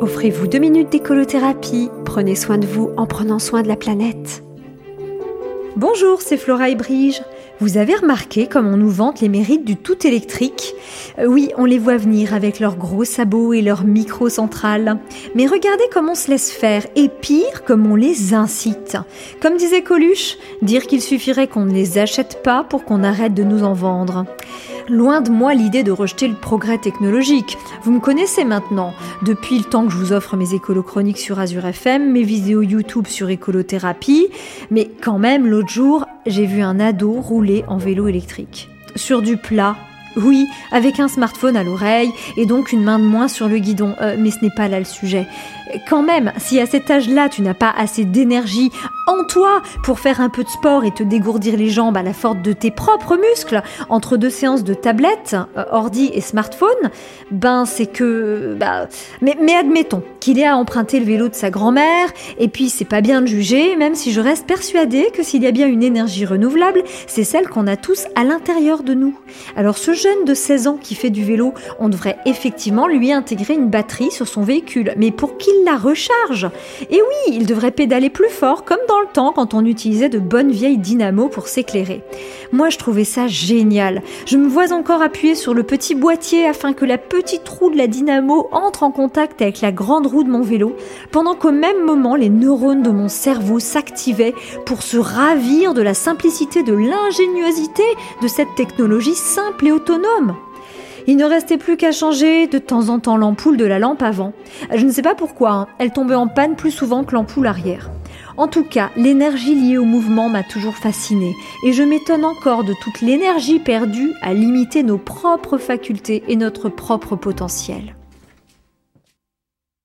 Offrez-vous deux minutes d'écolothérapie. Prenez soin de vous en prenant soin de la planète. Bonjour, c'est Flora et Brige. Vous avez remarqué comme on nous vante les mérites du tout électrique? Euh, Oui, on les voit venir avec leurs gros sabots et leurs micro-centrales. Mais regardez comment on se laisse faire, et pire, comme on les incite. Comme disait Coluche, dire qu'il suffirait qu'on ne les achète pas pour qu'on arrête de nous en vendre. Loin de moi l'idée de rejeter le progrès technologique. Vous me connaissez maintenant. Depuis le temps que je vous offre mes écolo-chroniques sur Azure FM, mes vidéos YouTube sur écolothérapie, mais quand même, l'autre jour, j'ai vu un ado rouler en vélo électrique. Sur du plat, oui, avec un smartphone à l'oreille et donc une main de moins sur le guidon. Euh, mais ce n'est pas là le sujet. Quand même, si à cet âge-là tu n'as pas assez d'énergie en toi pour faire un peu de sport et te dégourdir les jambes à la force de tes propres muscles entre deux séances de tablette, euh, ordi et smartphone, ben c'est que... Bah, mais, admettons qu'il ait à emprunter le vélo de sa grand-mère, et puis c'est pas bien de juger, même si je reste persuadée que s'il y a bien une énergie renouvelable, c'est celle qu'on a tous à l'intérieur de nous. Alors ce jeune de 16 ans qui fait du vélo, on devrait effectivement lui intégrer une batterie sur son véhicule, mais pour qu'il la recharge. Et oui, il devrait pédaler plus fort, comme le temps quand on utilisait de bonnes vieilles dynamos pour s'éclairer. Moi, je trouvais ça génial. Je me vois encore appuyer sur le petit boîtier afin que la petite roue de la dynamo entre en contact avec la grande roue de mon vélo, pendant qu'au même moment, les neurones de mon cerveau s'activaient pour se ravir de la simplicité, de l'ingéniosité de cette technologie simple et autonome. Il ne restait plus qu'à changer de temps en temps l'ampoule de la lampe avant. Je ne sais pas pourquoi, hein. elle tombait en panne plus souvent que l'ampoule arrière. En tout cas, l'énergie liée au mouvement m'a toujours fascinée et je m'étonne encore de toute l'énergie perdue à limiter nos propres facultés et notre propre potentiel.